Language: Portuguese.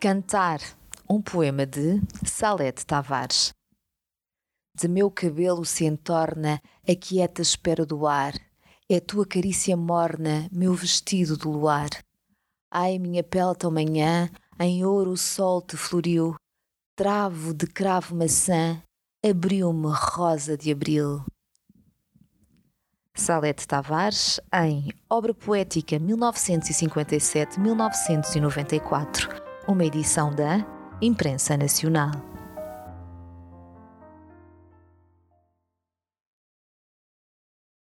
Cantar, um poema de Salete Tavares. De meu cabelo se entorna a quieta espera do ar, é tua carícia morna, meu vestido do luar. Ai, minha pele tão manhã, em ouro o sol te floriu, travo de cravo maçã, abriu-me rosa de abril. Salete Tavares, em Obra Poética 1957-1994 uma edição da Imprensa Nacional.